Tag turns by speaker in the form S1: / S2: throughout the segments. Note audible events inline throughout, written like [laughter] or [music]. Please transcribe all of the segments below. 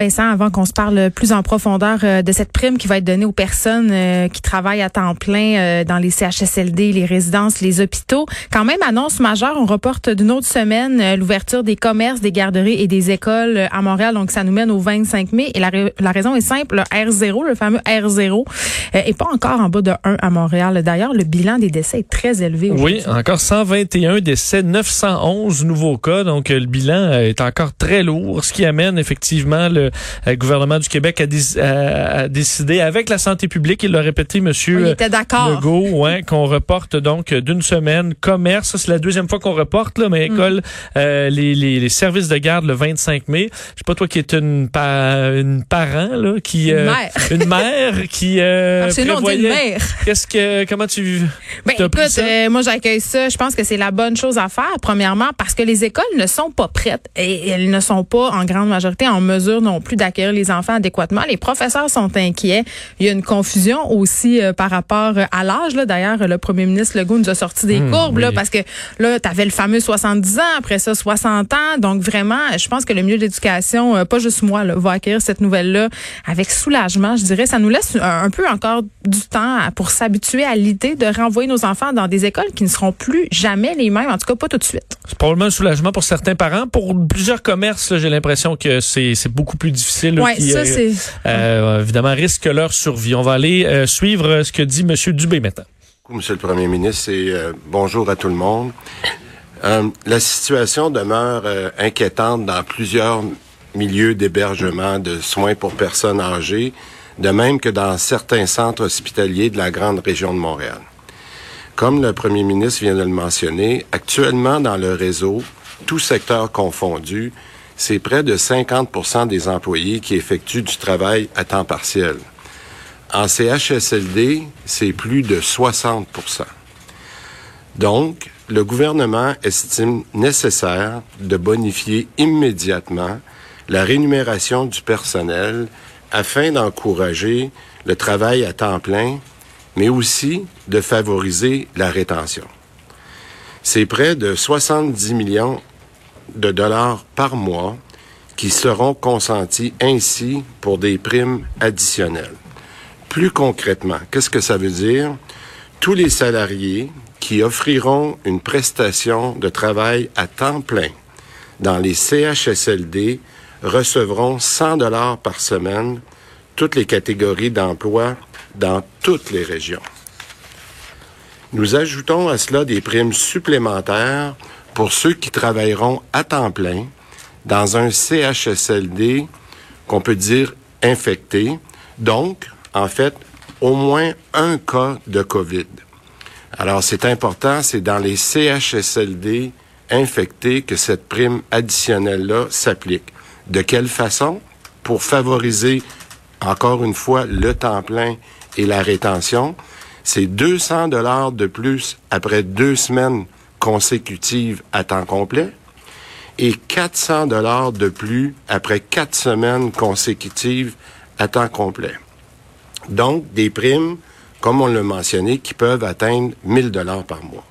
S1: Vincent, avant qu'on se parle plus en profondeur euh, de cette prime qui va être donnée aux personnes euh, qui travaillent à temps plein euh, dans les CHSLD, les résidences, les hôpitaux, quand même annonce majeure, on reporte d'une autre semaine l'ouverture des commerces, des garderies et des écoles à Montréal. Donc ça nous mène au 25 mai et la, la raison est simple, le R0, le fameux R0 est pas encore en bas de 1 à Montréal. D'ailleurs, le bilan des décès est très élevé.
S2: Oui, encore 121 décès, 911 nouveaux cas. Donc le bilan est encore très lourd, ce qui amène effectivement le le gouvernement du Québec a, décidé avec la santé publique, il l'a répété, Monsieur
S1: oui,
S2: Legault, ouais, [laughs] qu'on reporte donc d'une semaine commerce. C'est la deuxième fois qu'on reporte, là, mais mm. école, euh, les, les, les, services de garde le 25 mai. Je sais pas toi qui est une, une parent là, qui
S1: une euh, mère,
S2: une mère qui
S1: euh, [laughs] prévoyait. Une mère.
S2: Qu'est-ce que comment tu
S1: ben, écoute, euh, moi j'accueille ça. Je pense que c'est la bonne chose à faire. Premièrement, parce que les écoles ne sont pas prêtes et elles ne sont pas en grande majorité en mesure non plus d'accueillir les enfants adéquatement. Les professeurs sont inquiets. Il y a une confusion aussi euh, par rapport à l'âge. D'ailleurs, le premier ministre Legault nous a sorti des mmh, courbes là, parce que là, tu avais le fameux 70 ans, après ça 60 ans. Donc vraiment, je pense que le milieu de l'éducation, euh, pas juste moi, là, va accueillir cette nouvelle-là avec soulagement. Je dirais, ça nous laisse un, peu encore du temps pour s'habituer à l'idée de renvoyer nos enfants dans des écoles qui ne seront plus jamais les mêmes, en tout cas pas tout de suite.
S2: C'est probablement un soulagement pour certains parents. Pour plusieurs commerces, j'ai l'impression que c'est beaucoup plus difficile.
S1: Oui, ça, euh, c'est...
S2: Euh, évidemment, risque leur survie. On va aller euh, suivre ce que dit M. Dubé maintenant.
S3: Monsieur le Premier ministre, et bonjour à tout le monde. la situation demeure inquiétante dans plusieurs milieux d'hébergement de soins pour personnes âgées, de même que dans certains centres hospitaliers de la grande région de Montréal. Comme le Premier ministre vient de le mentionner, actuellement dans le réseau, tout secteur confondu, c'est près de 50% des employés qui effectuent du travail à temps partiel. En CHSLD, c'est plus de 60% Donc, le gouvernement estime nécessaire de bonifier immédiatement la rémunération du personnel afin d'encourager le travail à temps plein, mais aussi de favoriser la rétention. C'est près de 70 millions de dollars par mois qui seront consentis ainsi pour des primes additionnelles. Plus concrètement, qu'est-ce que ça veut dire? Tous les salariés qui offriront une prestation de travail à temps plein dans les CHSLD recevront 100 dollars par semaine, toutes les catégories d'emploi dans toutes les régions. Nous ajoutons à cela des primes supplémentaires pour ceux qui travailleront à temps plein dans un CHSLD qu'on peut dire infecté. Donc, en fait, au moins un cas de COVID. Alors, c'est important, c'est dans les CHSLD infectés que cette prime additionnelle-là s'applique. De quelle façon? Pour favoriser, encore une fois, le temps plein et la rétention. C'est 200 dollars de plus après deux semaines consécutives à temps complet et 400 dollars de plus après quatre semaines consécutives à temps complet. Donc, des primes, comme on l'a mentionné, qui peuvent atteindre 1000 dollars par mois.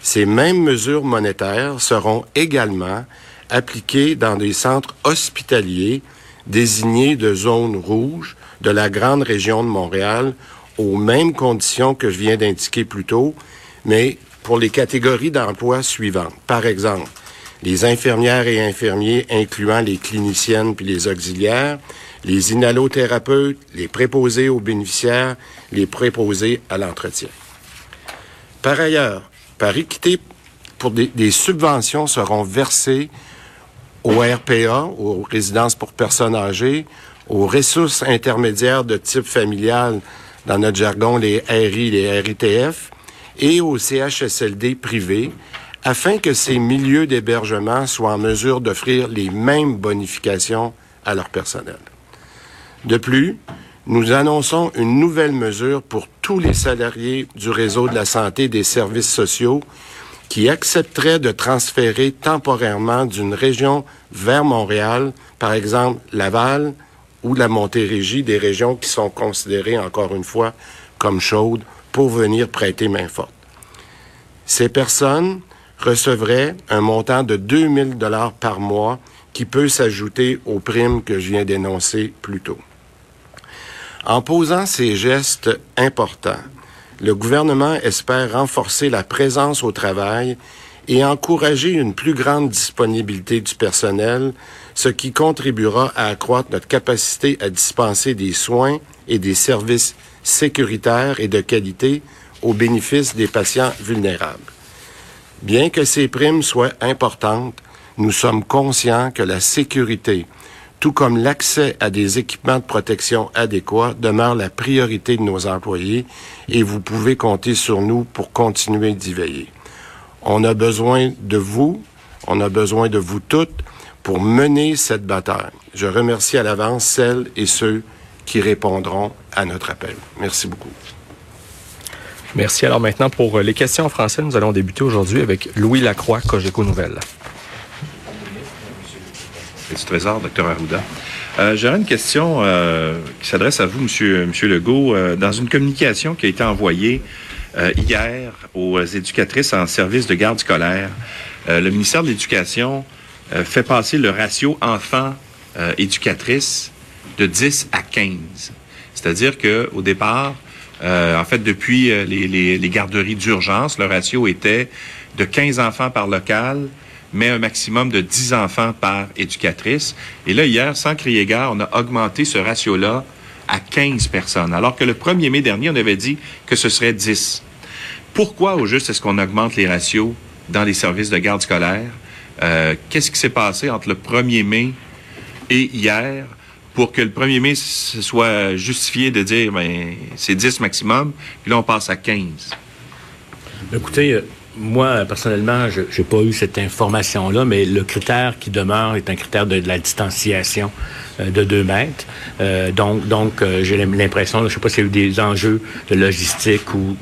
S3: Ces mêmes mesures monétaires seront également appliquées dans des centres hospitaliers désignés de zone rouge de la grande région de Montréal aux mêmes conditions que je viens d'indiquer plus tôt, mais pour les catégories d'emploi suivantes. Par exemple, les infirmières et infirmiers, incluant les cliniciennes puis les auxiliaires, les inhalothérapeutes, les préposés aux bénéficiaires, les préposés à l'entretien. Par ailleurs, par équité, pour des, subventions seront versées aux RPA, aux résidences pour personnes âgées, aux ressources intermédiaires de type familial, dans notre jargon les RI, les RITF, et aux CHSLD privés, afin que ces milieux d'hébergement soient en mesure d'offrir les mêmes bonifications à leur personnel. De plus, nous annonçons une nouvelle mesure pour tous les salariés du réseau de la santé et des services sociaux qui accepteraient de transférer temporairement d'une région vers Montréal, par exemple Laval ou la Montérégie, des régions qui sont considérées, encore une fois, comme chaudes pour venir prêter main forte. Ces personnes recevraient un montant de 2000 dollars par mois qui peut s'ajouter aux primes que je viens d'énoncer plus tôt. En posant ces gestes importants, le gouvernement espère renforcer la présence au travail et encourager une plus grande disponibilité du personnel, ce qui contribuera à accroître notre capacité à dispenser des soins et des services sécuritaires et de qualité au bénéfice des patients vulnérables. Bien que ces primes soient importantes, nous sommes conscients que la sécurité, tout comme l'accès à des équipements de protection adéquats, demeure la priorité de nos employés et vous pouvez compter sur nous pour continuer d'y veiller. On a besoin de vous, on a besoin de vous toutes pour mener cette bataille. Je remercie à l'avance celles et ceux qui répondront à notre appel. Merci beaucoup.
S4: Merci. Alors maintenant, pour les questions en français, nous allons débuter aujourd'hui avec Louis Lacroix, Cogeco Nouvelle.
S5: du Trésor, Dr. Arruda. Euh, J'aurais une question euh, qui s'adresse à vous, Monsieur, Monsieur Legault. Euh, dans une communication qui a été envoyée euh, hier aux éducatrices en service de garde scolaire, euh, le ministère de l'Éducation euh, fait passer le ratio enfant-éducatrice de 10 à 15. C'est-à-dire que au départ, euh, en fait, depuis les, les, les garderies d'urgence, le ratio était de 15 enfants par local, mais un maximum de 10 enfants par éducatrice. Et là, hier, sans crier gare, on a augmenté ce ratio-là à 15 personnes, alors que le 1er mai dernier, on avait dit que ce serait 10. Pourquoi, au juste, est-ce qu'on augmente les ratios dans les services de garde scolaire? Euh, Qu'est-ce qui s'est passé entre le 1er mai et hier? Pour que le 1er mai soit justifié de dire ben, c'est 10 maximum, puis là, on passe à 15?
S6: Écoutez, moi, personnellement, je n'ai pas eu cette information-là, mais le critère qui demeure est un critère de, la distanciation euh, de 2 mètres. Euh, donc, donc euh, j'ai l'impression, je ne sais pas s'il y a eu des enjeux de logistique ou,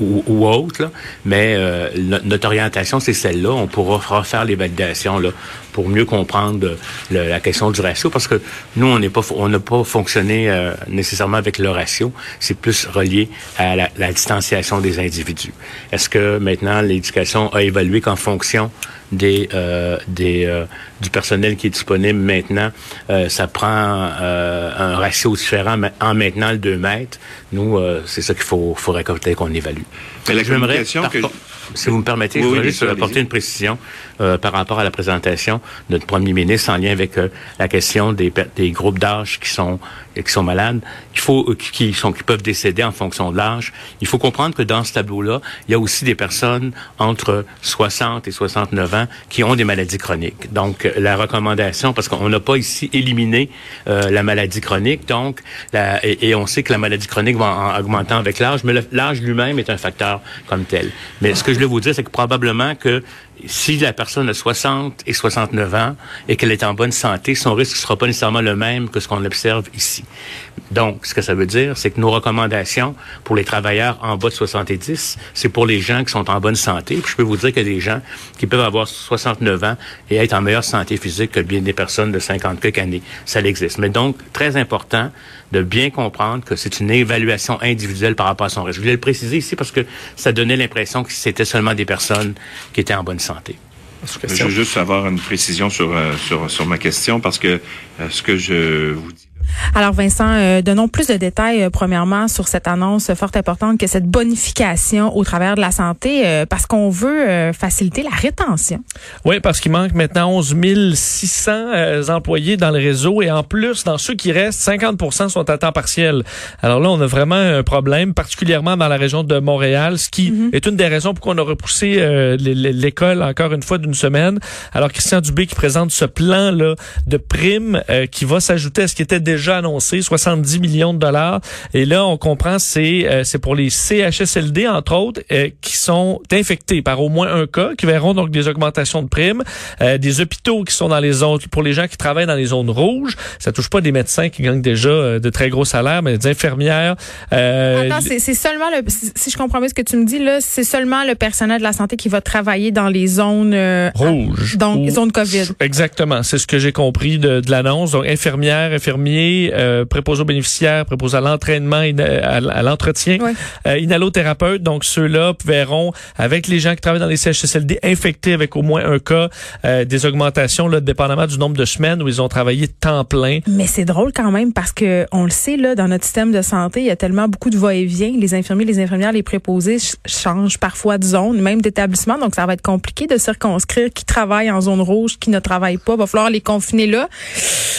S6: ou, là, mais euh, notre orientation, c'est celle-là. On pourra refaire les validations là, pour mieux comprendre le, la question du ratio, parce que nous, on n'est pas, on n'a pas fonctionné euh, nécessairement avec le ratio. C'est plus relié à la, la distanciation des individus. Est-ce que maintenant l'éducation a évalué qu'en fonction des, euh, des euh, du personnel qui est disponible maintenant, euh, ça prend euh, un ratio différent en maintenant le 2 mètres. Nous, euh, c'est ça qu'il faut, faut récolter qu'on évalue.
S5: Mais la communication que...
S6: Si vous me permettez,
S5: Oui,
S6: je voudrais juste apporter une précision euh, par rapport à la présentation de notre premier ministre en lien avec euh, la question des, des groupes d'âge qui sont qui sont malades, qu'il faut euh, qui, sont qui peuvent décéder en fonction de l'âge. Il faut comprendre que dans ce tableau-là, il y a aussi des personnes entre 60 et 69 ans qui ont des maladies chroniques. Donc euh, la recommandation, parce qu'on n'a pas ici éliminé euh, la maladie chronique, donc la, et, et on sait que la maladie chronique va en augmentant avec l'âge, mais l'âge lui-même est un facteur comme tel. Mais ce que je voulais vous dire, c'est que probablement que si la personne a 60 et 69 ans et qu'elle est en bonne santé, son risque ne sera pas nécessairement le même que ce qu'on observe ici. Donc, ce que ça veut dire, c'est que nos recommandations pour les travailleurs en bas de 70, c'est pour les gens qui sont en bonne santé. Puis je peux vous dire qu'il y a des gens qui peuvent avoir 69 ans et être en meilleure santé physique que bien des personnes de 50 quelques années. Ça existe. Mais donc, très important de bien comprendre que c'est une évaluation individuelle par rapport à son risque. Je voulais le préciser ici parce que ça donnait l'impression que c'était seulement des personnes qui étaient en bonne santé.
S5: Je veux juste avoir une précision sur, euh, sur, sur ma question parce que euh, ce que je vous dis.
S1: Alors Vincent, euh, donnons plus de détails euh, premièrement sur cette annonce fort importante que cette bonification au travers de la santé euh, parce qu'on veut euh, faciliter la rétention.
S2: Oui, parce qu'il manque maintenant 11 600 euh, employés dans le réseau et en plus, dans ceux qui restent, 50% sont à temps partiel. Alors là, on a vraiment un problème, particulièrement dans la région de Montréal, ce qui est une des raisons pour qu'on a repoussé euh, l'école encore une fois d'une semaine. Alors Christian Dubé qui présente ce plan là de primes euh, qui va s'ajouter à ce qui était déjà annoncé, 70 millions de dollars. Et là, on comprend c'est euh, c'est pour les CHSLD entre autres euh, qui sont infectés par au moins un cas, qui verront donc des augmentations de primes, euh, des hôpitaux qui sont dans les zones pour les gens qui travaillent dans les zones rouges. Ça touche pas des médecins qui gagnent déjà euh, de très gros salaires, mais des infirmières. euh,
S1: Attends, c'est seulement le si je comprends bien ce que tu me dis là, c'est seulement le personnel de la santé qui va travailler dans les zones euh,
S2: rouges.
S1: donc
S2: Ou-
S1: zones Covid.
S2: Exactement, c'est ce que j'ai compris de, de l'annonce. Donc infirmières, infirmiers, infirmiers, euh, préposés aux bénéficiaires, préposés à l'entraînement, à, l'entretien,
S1: Ouais.
S2: euh, inhalothérapeutes. Donc, ceux-là verront, avec les gens qui travaillent dans les CHSLD, infectés avec au moins un cas, euh, des augmentations, là, dépendamment du nombre de semaines où ils ont travaillé temps plein.
S1: Mais c'est drôle quand même parce que on le sait là dans notre système de santé, il y a tellement beaucoup de va-et-vient. Les infirmiers, les infirmières, les préposés ch- changent parfois de zone, même d'établissement, donc ça va être compliqué de circonscrire qui travaille en zone rouge, qui ne travaille pas. Va falloir les confiner là.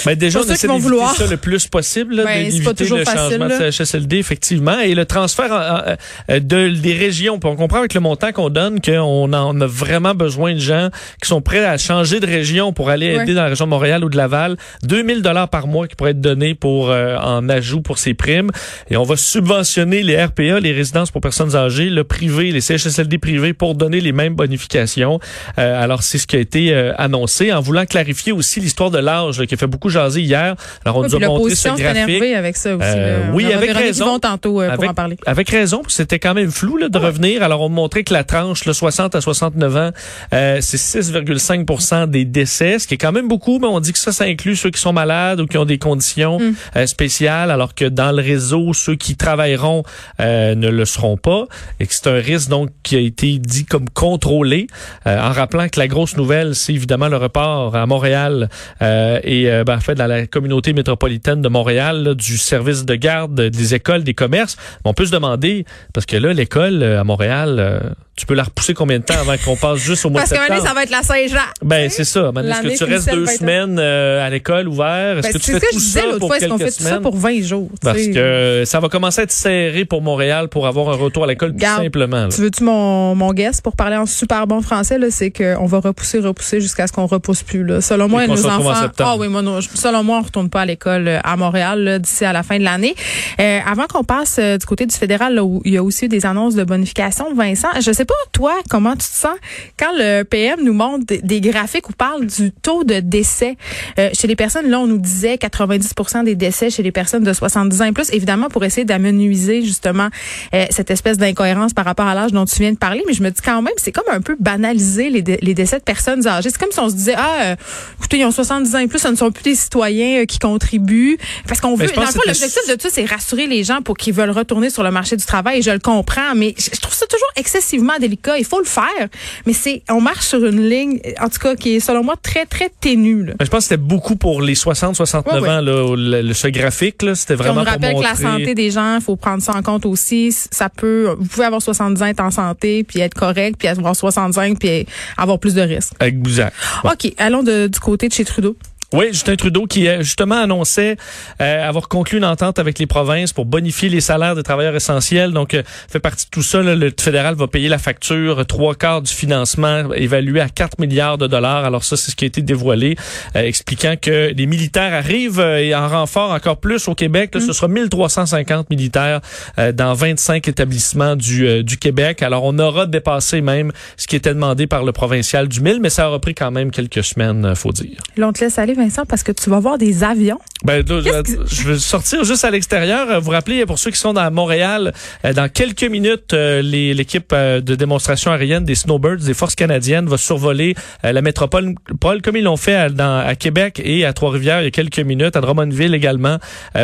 S2: Ben déjà, on
S1: ceux qui vont vouloir.
S2: ça le plus possible, là,
S1: Ben,
S2: d'éviter le
S1: facile,
S2: changement
S1: là.
S2: de CHSLD, effectivement. Et le transfert en- en- euh, de, des régions. On comprend avec le montant qu'on donne qu'on en- a vraiment besoin de gens qui sont prêts à changer de région pour aller
S1: Ouais.
S2: aider dans la région de Montréal ou de Laval. 2000 dollars par mois qui pourraient être donnés pour euh, en ajout pour ces primes. Et on va subventionner les RPA, les résidences pour personnes âgées, le privé, les CHSLD privés pour donner les mêmes bonifications. Euh, alors c'est ce qui a été euh, annoncé en voulant clarifier aussi l'histoire de l'âge qui a fait beaucoup jaser hier. Alors on nous a montré ce graphique.
S1: avec ça aussi.
S2: Euh, oui, avec raison.
S1: Tantôt euh, pour en parler.
S2: Avec raison, parce que c'était quand même flou là, de revenir. Alors, on montrait que la tranche, le 60 à 69 ans, euh, c'est 6,5% des décès, ce qui est quand même beaucoup, mais on dit que ça, ça inclut ceux qui sont malades ou qui ont des conditions
S1: Mm.
S2: euh, spéciales, alors que dans le réseau, ceux qui travailleront euh, ne le seront pas, et que c'est un risque donc qui a été dit comme contrôlé, euh, en rappelant que la grosse nouvelle, c'est évidemment le report à Montréal euh, et ben, en fait dans la communauté métropolitaine de Montréal du service de garde des écoles, des commerces. On peut se demander parce que là l'école euh, à Montréal, euh, tu peux la repousser combien de temps avant qu'on passe juste au mois
S1: Parce
S2: de septembre
S1: donné, ça va être la Saint-Jean.
S2: ben c'est ça. Est-ce que tu restes deux
S1: 20 ans.
S2: semaines euh, à l'école ouvert? Est-ce
S1: Ben,
S2: que tu
S1: c'est
S2: fais
S1: ce que
S2: tout
S1: je disais
S2: ça
S1: l'autre
S2: pour
S1: fois, est-ce qu'on
S2: quelques
S1: fait tout ça pour 20 jours?
S2: Parce
S1: sais?
S2: que ça va commencer à être serré pour Montréal pour avoir un retour à l'école tout simplement. là.
S1: Tu veux-tu mon, mon guess pour parler en super bon français, là, c'est qu'on va repousser, repousser jusqu'à ce qu'on repousse plus, là. Selon moi,
S2: Et
S1: nos enfants. Ah oui, moi, non, selon moi, on retourne pas à l'école euh, à Montréal, d'ici à la fin de l'année. Euh, avant qu'on passe euh, du côté du fédéral, là, où il y a aussi eu des annonces de bonification, Vincent, je sais pas, toi, comment tu te sens? Quand le PM nous montre des, graphiques où parle du taux de décès euh, chez les personnes, là, on nous disait 90% des décès chez les personnes de 70 ans et plus, évidemment, pour essayer d'amenuiser, justement, euh, cette espèce d'incohérence par rapport à l'âge dont tu viens de parler, mais je me dis quand même, c'est comme un peu banaliser les, dé- les décès de personnes âgées. C'est comme si on se disait, ah, euh, écoutez, ils ont 70 ans et plus, ce ne sont plus des citoyens qui contribuent. Parce qu'on
S2: Mais
S1: veut, dans le fond, l'objectif de tout, c'est rassurer les gens pour qu'ils veulent retourner sur le marché du travail, et je le comprends, mais je trouve ça toujours excessivement délicat. Il faut le faire, mais c'est, on marche sur une ligne, en tout cas, qui est, selon moi, très, très ténue, là.
S2: Mais je pense que c'était beaucoup pour les 60-69
S1: Ouais, ouais.
S2: ans, là, le, le- ce graphique. C'était
S1: on
S2: vraiment pour
S1: rappelle
S2: montrer...
S1: que la santé des gens, il faut prendre ça en compte aussi. Ça peut, vous pouvez avoir 70 ans, être en santé, puis être correct, puis avoir 65, puis avoir plus de risques.
S2: Exact.
S1: OK, allons de- du côté de chez Trudeau.
S2: Oui, Justin Trudeau qui euh, justement annonçait euh, avoir conclu une entente avec les provinces pour bonifier les salaires des travailleurs essentiels. Donc, euh, fait partie de tout ça, là, le fédéral va payer la facture, euh, trois quarts du financement évalué à 4 milliards de dollars. Alors ça, c'est ce qui a été dévoilé, euh, expliquant que les militaires arrivent euh, et en renfort encore plus au Québec. Là, Ce sera 1350 militaires euh, dans 25 établissements du, euh, du Québec. Alors, on aura dépassé même ce qui était demandé par le provincial du 1000, mais ça aura pris quand même quelques semaines, faut dire.
S1: Là, on te laisse aller, Vincent, parce que tu vas voir des avions.
S2: Ben, là, je, veux sortir juste à l'extérieur. Euh, Vous rappelez, pour ceux qui sont dans Montréal, euh, dans quelques minutes, euh, l'équipe de démonstration aérienne des Snowbirds, des forces canadiennes, va survoler la métropole, Paul, comme ils l'ont fait à, dans- à Québec et à Trois-Rivières il y a quelques minutes, à Drummondville également,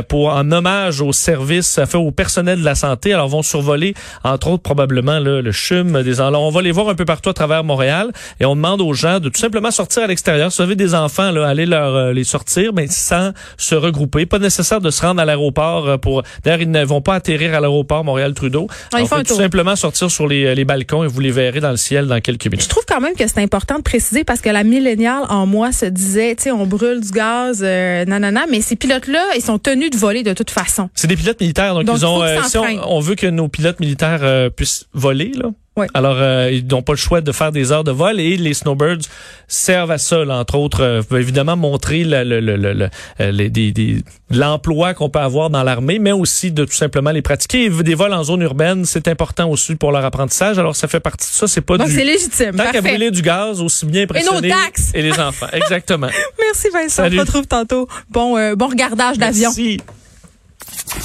S2: pour en hommage au service, fait au personnel de la santé. Alors, vont survoler, entre autres, probablement là, le CHUM des alors, On va les voir un peu partout à travers Montréal et on demande aux gens de tout simplement sortir à l'extérieur. Si vous avez des enfants, là, allez leur les sortir, mais sans se regrouper. Pas nécessaire de se rendre à l'aéroport euh, pour. D'ailleurs, ils ne vont pas atterrir à l'aéroport Montréal-Trudeau.
S1: Ah, ils
S2: On fait tout simplement sortir sur les, les balcons et vous les verrez dans le ciel dans quelques
S1: Je
S2: minutes.
S1: trouve quand même que c'est important de préciser parce que la milléniale en moi se disait, tu sais, on brûle du gaz, euh, nanana, mais ces pilotes-là, ils sont tenus de voler de toute façon.
S2: C'est des pilotes militaires, donc,
S1: Donc,
S2: ils ont. euh, si on, veut que nos pilotes militaires euh, puissent voler, là.
S1: Ouais.
S2: Alors, euh, ils n'ont pas le choix de faire des heures de vol et les snowbirds servent à ça, là, entre autres, euh, évidemment montrer le, le, le, le- le- euh, l'emploi qu'on peut avoir dans l'armée, mais aussi de tout simplement les pratiquer. Et Des vols en zone urbaine, c'est important aussi pour leur apprentissage. Alors, ça fait partie de ça. C'est pas
S1: Donc,
S2: du
S1: c'est légitime.
S2: tant qu'à brûler du gaz, aussi bien impressionner
S1: taxes.
S2: et les enfants. Exactement. [laughs]
S1: Merci, Vincent.
S2: Salut.
S1: On se retrouve tantôt. Bon, euh, bon regardage d'avion.
S2: Merci.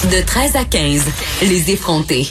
S7: De 13 à 15, les effrontés.